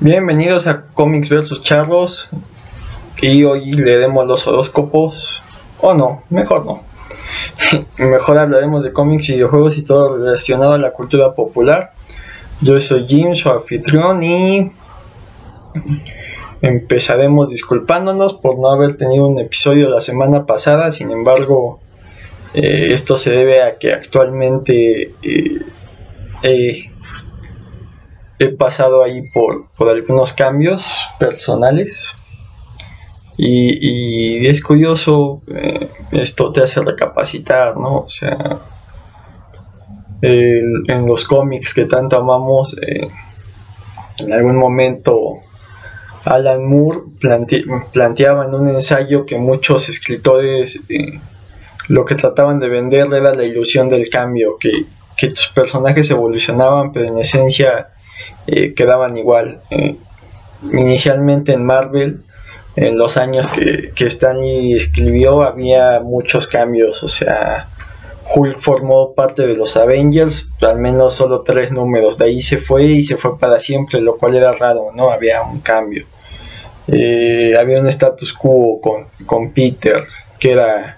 Bienvenidos a Comics vs Charlos y hoy leeremos los horóscopos o no, mejor no. mejor hablaremos de cómics, videojuegos y todo relacionado a la cultura popular. Yo soy Jim, su anfitrión y empezaremos disculpándonos por no haber tenido un episodio la semana pasada, sin embargo eh, esto se debe a que actualmente eh, he pasado ahí por, algunos cambios personales y, es curioso, eh, esto te hace recapacitar, ¿no? O sea, en los cómics que tanto amamos, en algún momento Alan Moore planteaba en un ensayo que muchos escritores lo que trataban de vender era la ilusión del cambio, que, tus personajes evolucionaban, pero en esencia eh, quedaban igual. Eh, inicialmente en Marvel, en los años que, que Stanley escribió, había muchos cambios, o sea, Hulk formó parte de los Avengers, al menos solo tres números, de ahí se fue y se fue para siempre, lo cual era raro, ¿no? Había un cambio. Eh, había un status quo con, con Peter, que era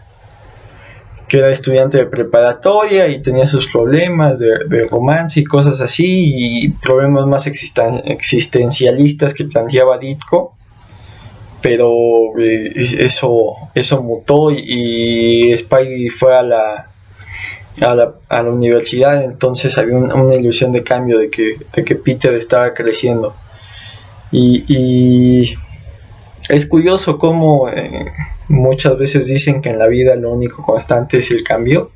que era estudiante de preparatoria y tenía sus problemas de, romance y cosas así, y problemas más existencialistas que planteaba Ditko, pero eh, eso, eso mutó y, Spidey fue a la, a la, a la universidad, entonces había una ilusión de cambio, de que, de que Peter estaba creciendo. y es curioso cómo eh, muchas veces dicen que en la vida lo único constante es el cambio.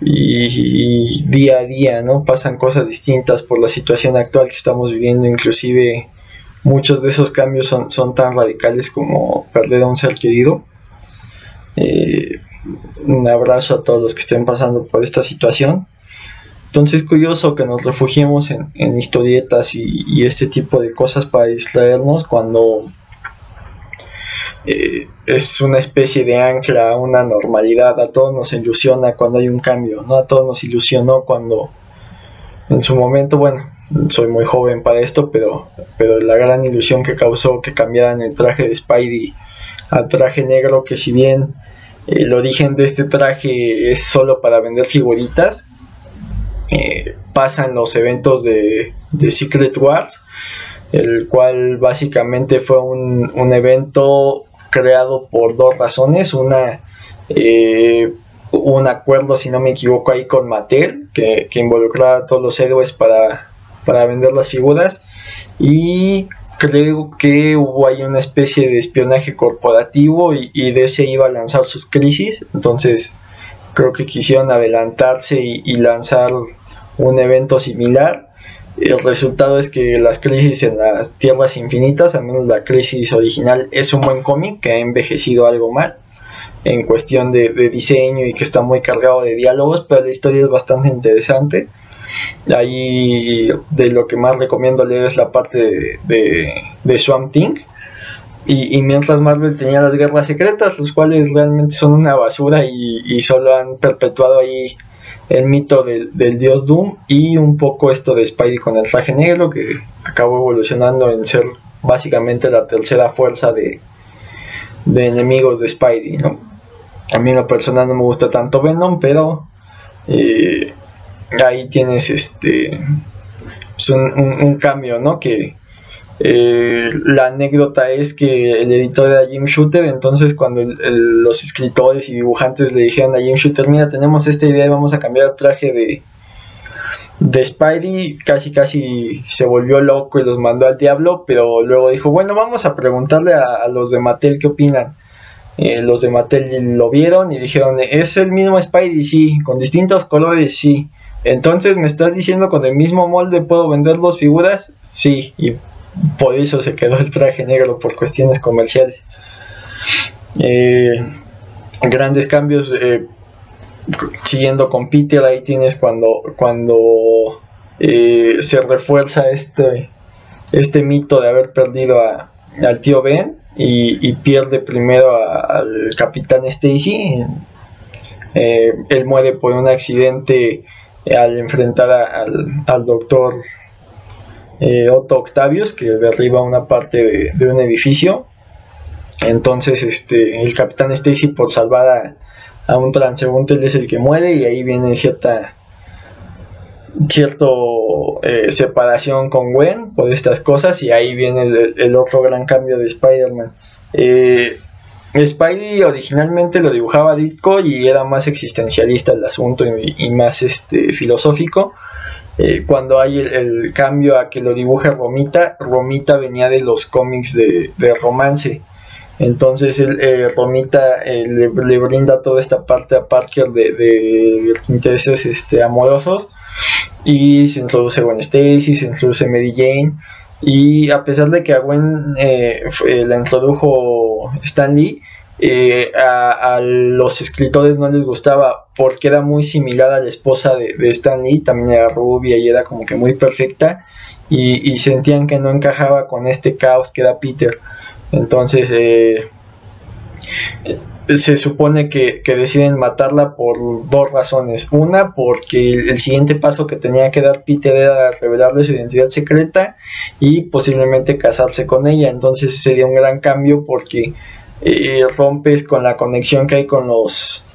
Y, día a día, ¿no? Pasan cosas distintas por la situación actual que estamos viviendo. Inclusive muchos de esos cambios son, son tan radicales como perder a un ser querido. Eh, un abrazo a todos los que estén pasando por esta situación. Entonces es curioso que nos refugiemos en, historietas y, este tipo de cosas para distraernos cuando eh, es una especie de ancla una normalidad. A todos nos ilusiona cuando hay un cambio, ¿no? A todos nos ilusionó cuando en su momento, bueno, soy muy joven para esto, pero, pero la gran ilusión que causó que cambiaran el traje de Spidey al traje negro, que si bien el origen de este traje es solo para vender figuritas, eh, pasan los eventos de, de Secret Wars, el cual básicamente fue un, un evento creado por dos razones. Una, eh, un acuerdo, si no me equivoco, ahí con Mattel, que, involucraba a todos los héroes para, para vender las figuras. Y creo que hubo ahí una especie de espionaje corporativo y, y DC iba a lanzar sus crisis. Entonces, creo que quisieron adelantarse y lanzar un evento similar el resultado es que las crisis en las tierras infinitas, al menos la crisis original, es un buen cómic que ha envejecido algo mal en cuestión de, diseño y que está muy cargado de diálogos, pero la historia es bastante interesante. Ahí de lo que más recomiendo leer es la parte de, Swamp Thing. Y, mientras Marvel tenía las guerras secretas, los cuales realmente son una basura y, y solo han perpetuado ahí el mito del, dios Doom y un poco esto de Spidey con el traje negro que acabó evolucionando en ser básicamente la tercera fuerza de, enemigos de Spidey, ¿no? A mí en lo personal no me gusta tanto Venom, pero eh, ahí tienes este pues un, cambio, ¿no? Que, eh, la anécdota es que el editor era Jim Shooter, entonces cuando los escritores y dibujantes le dijeron a Jim Shooter, mira, tenemos esta idea y vamos a cambiar el traje de, de Spidey, casi casi se volvió loco y los mandó al diablo, pero luego dijo, bueno, vamos a preguntarle a, los de Mattel qué opinan. Eh, los de Mattel lo vieron y dijeron, ¿es el mismo Spidey? Sí, con distintos colores, sí. Entonces, ¿me estás diciendo con el mismo molde puedo vender dos figuras? Sí, y por eso se quedó el traje negro por cuestiones comerciales. Eh, grandes cambios eh, siguiendo con Peter ahí tienes cuando cuando eh, se refuerza este este mito de haber perdido a, al tío Ben y, pierde primero al capitán Stacy él muere por un accidente al enfrentar al, al doctor eh, Otto Octavius que derriba una parte de, un edificio. Entonces este, el capitán Stacy por salvar a, un transeúnte es el que muere y ahí viene cierta cierto eh, separación con Gwen por estas cosas y ahí viene el, otro gran cambio de Spider-Man. Eh, Spidey originalmente lo dibujaba Ditko y era más existencialista el asunto y, más este, filosófico. Eh, cuando hay el, cambio a que lo dibuje Romita, Romita venía de los cómics de, romance. Entonces eh, Romita eh, le, brinda toda esta parte a Parker de, intereses este, amorosos y se introduce Gwen Stacy, se introduce Mary Jane y a pesar de que a Gwen la introdujo Stan Lee, eh, a, los escritores no les gustaba porque era muy similar a la esposa de, de Stan Lee, también era rubia y era como que muy perfecta y, sentían que no encajaba con este caos que era Peter. Entonces eh, se supone que, deciden matarla por dos razones. Una, porque el, siguiente paso que tenía que dar Peter era revelarle su identidad secreta y posiblemente casarse con ella. Entonces sería un gran cambio porque rompes con la conexión que hay con los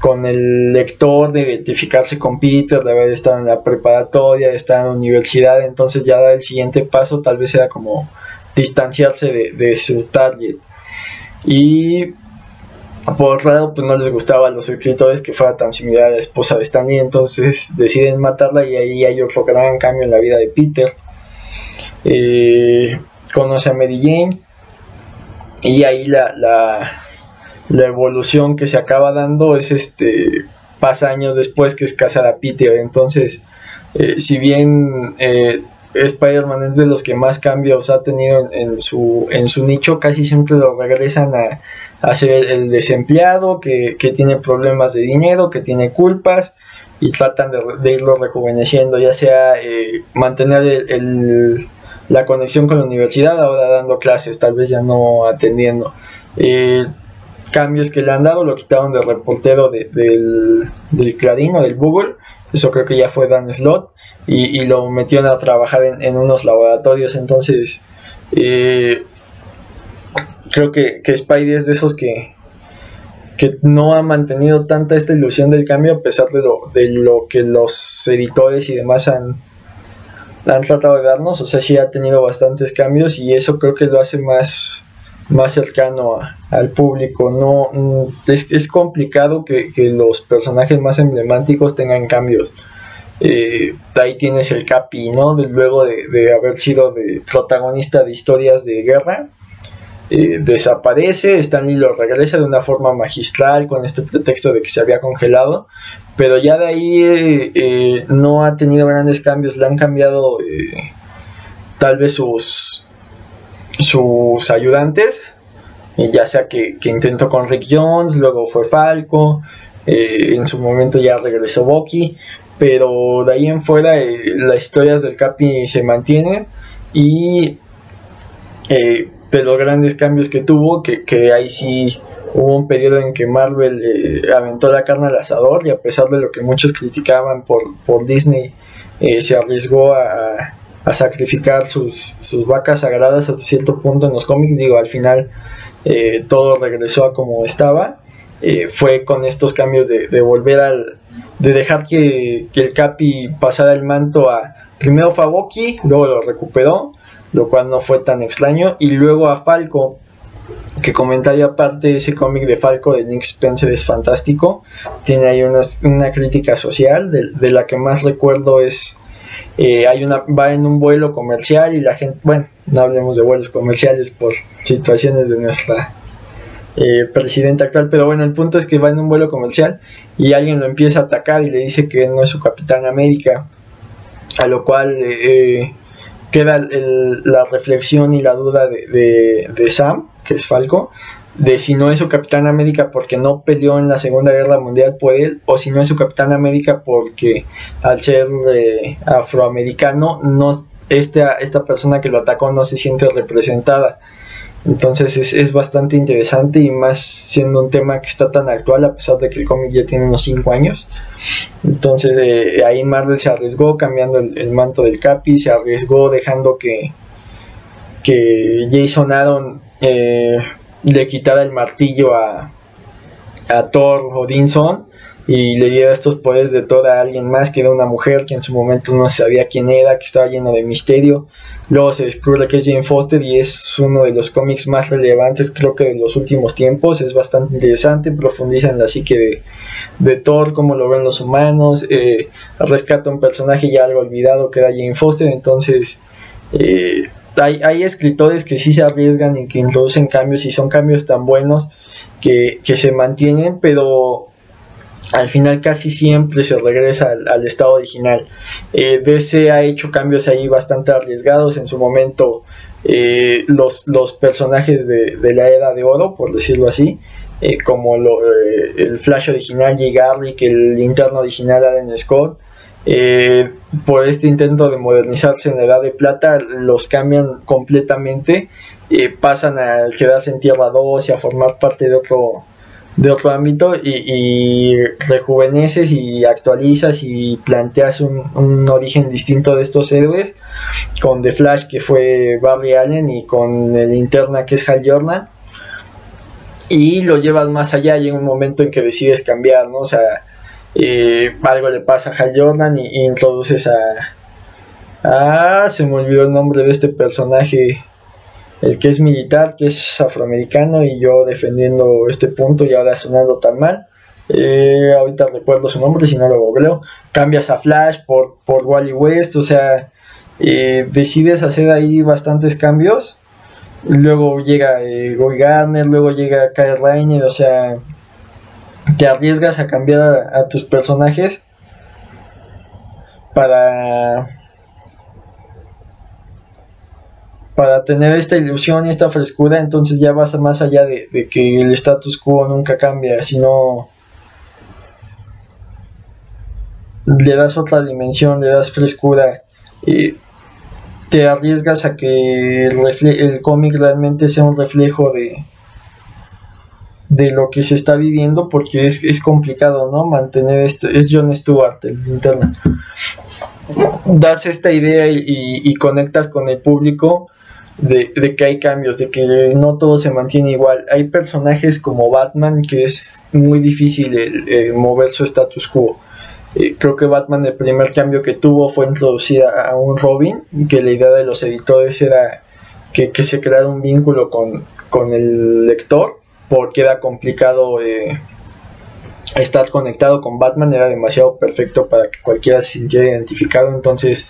con el lector de identificarse con Peter, de haber estado en la preparatoria, de estar en la universidad, entonces ya da el siguiente paso, tal vez era como distanciarse de, su target. Y por otro lado, pues no les gustaba a los escritores que fuera tan similar a la esposa de Stanley, entonces deciden matarla y ahí hay otro gran cambio en la vida de Peter. Eh, conoce a Mary Jane, y ahí la, la, la, evolución que se acaba dando es este pasa años después que es casar a Peter entonces eh, si bien eh, Spider-Man es de los que más cambios ha tenido en, su, en su nicho, casi siempre lo regresan a, ser el desempleado, que, que, tiene problemas de dinero, que tiene culpas, y tratan de, irlo rejuveneciendo, ya sea eh, mantener el, la conexión con la universidad, ahora dando clases, tal vez ya no atendiendo. Cambios que le han dado, lo quitaron de reportero del, del Clarín o del Google, eso creo que ya fue Dan Slot, y, lo metieron a trabajar en, unos laboratorios, entonces eh, creo que, que Spidey es de esos que, que no ha mantenido tanta esta ilusión del cambio a pesar de lo, de lo que los editores y demás han, han tratado de darnos, o sea, sí ha tenido bastantes cambios y eso creo que lo hace más, más cercano al público. No, mm, es, complicado que, los personajes más emblemáticos tengan cambios. Eh, ahí tienes el Capi, ¿no? luego de, haber sido de protagonista de historias de guerra, eh, desaparece, Stanley lo regresa de una forma magistral con este pretexto de que se había congelado, pero ya de ahí eh, eh, no ha tenido grandes cambios, le han cambiado tal vez sus, sus ayudantes, ya sea que, intentó con Rick Jones, luego fue Falco, en su momento ya regresó Bucky, pero de ahí en fuera las historias del Capi se mantienen y de los grandes cambios que tuvo, que, que ahí sí hubo un periodo en que Marvel eh, aventó la carne al asador y a pesar de lo que muchos criticaban por, por Disney, eh, se arriesgó a, sacrificar sus, sus, vacas sagradas hasta cierto punto en los cómics. Digo, al final eh, todo regresó a como estaba. fue con estos cambios de, de volver al. de dejar que, que, el Capi pasara el manto a. Primero a luego lo recuperó, lo cual no fue tan extraño, y luego a Falco, que comentario aparte ese cómic de Falco de Nick Spencer es fantástico. Tiene ahí una, crítica social de, la que más recuerdo es eh, hay una va en un vuelo comercial y la gente bueno no hablemos de vuelos comerciales por situaciones de nuestra eh, presidenta actual pero bueno el punto es que va en un vuelo comercial y alguien lo empieza a atacar y le dice que no es su capitán América a lo cual eh, queda la reflexión y la duda de, Sam, que es Falco, de si no es su Capitán América porque no peleó en la Segunda Guerra Mundial por él, o si no es su Capitán América porque al ser eh, afroamericano, no, esta, esta persona que lo atacó no se siente representada. Entonces es, es, bastante interesante y más siendo un tema que está tan actual a pesar de que el cómic ya tiene unos 5 años. Entonces eh, ahí Marvel se arriesgó cambiando el, manto del Capi, se arriesgó dejando que, que Jason Aaron eh, le quitara el martillo a, a Thor Odinson y le diera estos poderes de Thor a alguien más que era una mujer que en su momento no sabía quién era, que estaba lleno de misterio. Luego se descubre que es Jane Foster y es uno de los cómics más relevantes creo que de los últimos tiempos. Es bastante interesante, profundiza en la psique de, Thor, cómo lo ven los humanos, eh, rescata un personaje ya algo olvidado que era Jane Foster. Entonces eh, hay, hay escritores que sí se arriesgan y que introducen cambios y son cambios tan buenos que, que se mantienen, pero al final casi siempre se regresa al, estado original. Eh, DC ha hecho cambios ahí bastante arriesgados en su momento. Eh, los, los, personajes de, la era de oro, por decirlo así, eh, como el Flash original Jay Garrick, el interno original Alan Scott, por este intento de modernizarse en la edad de plata, los cambian completamente, pasan a quedarse en Tierra 2 y a formar parte de otro, de otro ámbito y, rejuveneces y actualizas y planteas un, origen distinto de estos héroes con The Flash que fue Barry Allen y con el interna que es Hal Jordan y lo llevas más allá y en un momento en que decides cambiar, ¿no? O sea, eh, algo le pasa a Hal Jordan y, introduces a... Ah, se me olvidó el nombre de este personaje el que es militar, que es afroamericano y yo defendiendo este punto y ahora sonando tan mal. Eh, ahorita recuerdo su nombre, si no lo googleo. Cambias a Flash por, por Wally West, o sea, eh, decides hacer ahí bastantes cambios. Luego llega eh, Garner, luego llega Kyle Rainer, o sea, te arriesgas a cambiar a tus personajes para para tener esta ilusión y esta frescura, entonces ya vas más allá de, que el status quo nunca cambia, sino le das otra dimensión, le das frescura, y te arriesgas a que el, cómic realmente sea un reflejo de, de lo que se está viviendo porque es, es complicado, ¿no? Mantener esto, es John Stewart, el internet. Das esta idea y, conectas con el público de, que hay cambios, de que no todo se mantiene igual. Hay personajes como Batman que es muy difícil mover su status quo. Eh, creo que Batman el primer cambio que tuvo fue introducir a, un Robin, que la idea de los editores era que, se creara un vínculo con, con, el lector, porque era complicado eh, estar conectado con Batman era demasiado perfecto para que cualquiera se sintiera identificado. Entonces,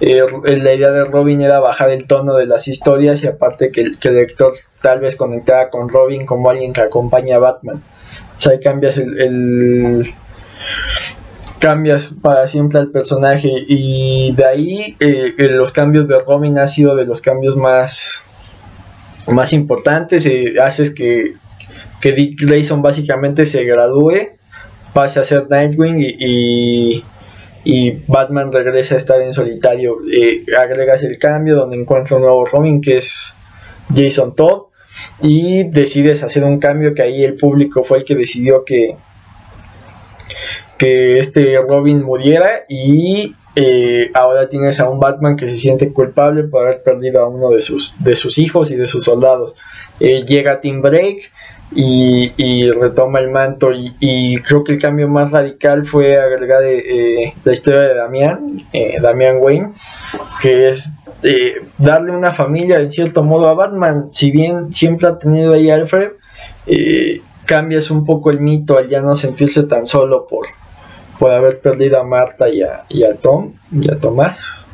eh, la idea de Robin era bajar el tono de las historias y aparte que, el lector tal vez conectara con Robin como alguien que acompaña a Batman. O sea, cambias el, cambias para siempre al personaje y de ahí eh, los cambios de Robin ha sido de los cambios más más importantes eh, haces que que Dick Grayson básicamente se gradúe, pase a ser Nightwing y, Batman regresa a estar en solitario. Eh, agregas el cambio donde encuentra un nuevo Robin que es Jason Todd y decides hacer un cambio que ahí el público fue el que decidió que, que este Robin muriera y eh, ahora tienes a un Batman que se siente culpable por haber perdido a uno de sus, de sus hijos y de sus soldados. Eh, llega Tim Break y, retoma el manto y, creo que el cambio más radical fue agregar eh, la historia de Damián, eh, Damián Wayne, que es eh, darle una familia en cierto modo a Batman, si bien siempre ha tenido ahí Alfred, cambias un poco el mito al ya no sentirse tan solo por, por haber perdido a Marta y a, y a Tom y a Tomás.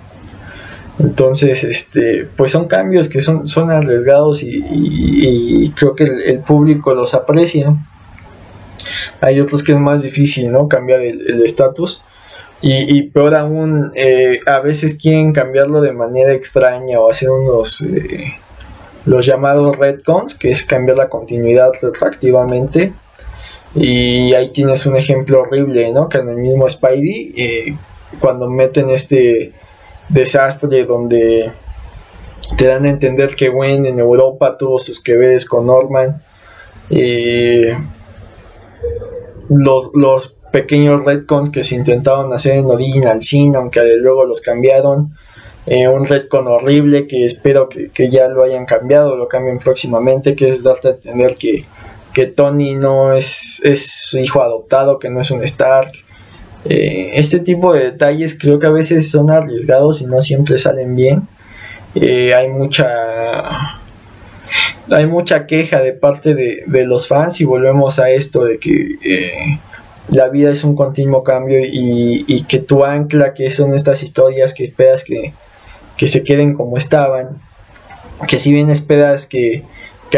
Entonces, este, pues son cambios que son, son arriesgados y, creo que el, público los aprecia. Hay otros que es más difícil, ¿no? Cambiar el estatus. y, peor aún, eh, a veces quieren cambiarlo de manera extraña o hacer unos, eh, los llamados retcons, que es cambiar la continuidad retroactivamente. Y ahí tienes un ejemplo horrible, ¿no? Que en el mismo Spidey, eh, cuando meten este desastre donde te dan a entender que Gwen en Europa tuvo sus que veres con Norman. Eh, los, los pequeños retcons que se intentaron hacer en Original Sin, aunque luego los cambiaron. Eh, un retcon horrible que espero que, ya lo hayan cambiado, lo cambien próximamente, que es darte a entender que, que Tony no es, es su hijo adoptado, que no es un Stark. Eh, este tipo de detalles creo que a veces son arriesgados y no siempre salen bien. Eh, hay mucha hay mucha queja de parte de, los fans y volvemos a esto de que eh, la vida es un continuo cambio y, que tu ancla, que son estas historias que esperas que, se queden como estaban, que si bien esperas que,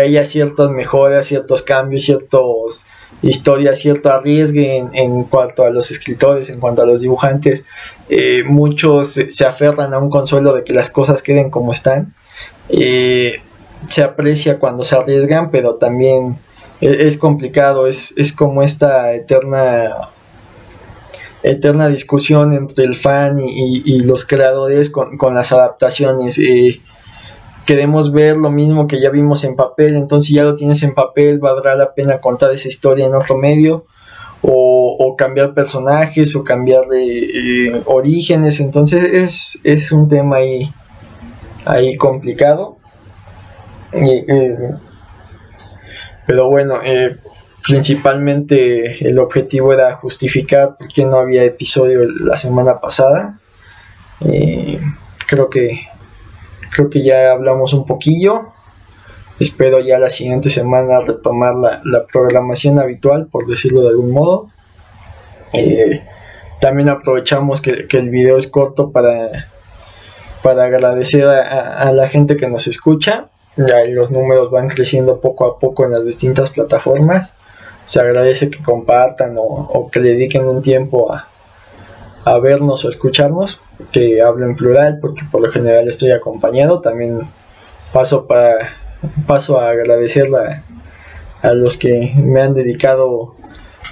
haya ciertas mejoras, ciertos cambios, ciertas historias, cierto arriesgue en, cuanto a los escritores, en cuanto a los dibujantes, eh, muchos se, aferran a un consuelo de que las cosas queden como están. Eh, se aprecia cuando se arriesgan, pero también e, es, complicado, es, como esta eterna eterna discusión entre el fan y, los creadores con, las adaptaciones. Eh, queremos ver lo mismo que ya vimos en papel, entonces si ya lo tienes en papel, valdrá la pena contar esa historia en otro medio. O, cambiar personajes o cambiar de eh, orígenes entonces es, es un tema ahí, ahí complicado pero bueno, eh, principalmente el objetivo era justificar por qué no había episodio la semana pasada. Eh, creo que creo que ya hablamos un poquillo. Espero ya la siguiente semana retomar la, programación habitual, por decirlo de algún modo. Eh, también aprovechamos que, el video es corto para, para agradecer a la gente que nos escucha ya los números van creciendo poco a poco en las distintas plataformas. Se agradece que compartan o, que dediquen un tiempo a, vernos o escucharnos, que hablo en plural porque por lo general estoy acompañado. También paso, paso a agradecer a los que me han dedicado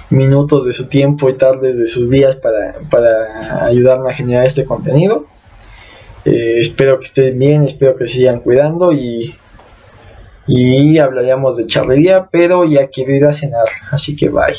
minutos de su tiempo y tardes de sus días para, para ayudarme a generar este contenido. Eh, espero que estén bien, espero que sigan cuidando y y hablaríamos de charrería, pero ya quiero ir a cenar, así que bye.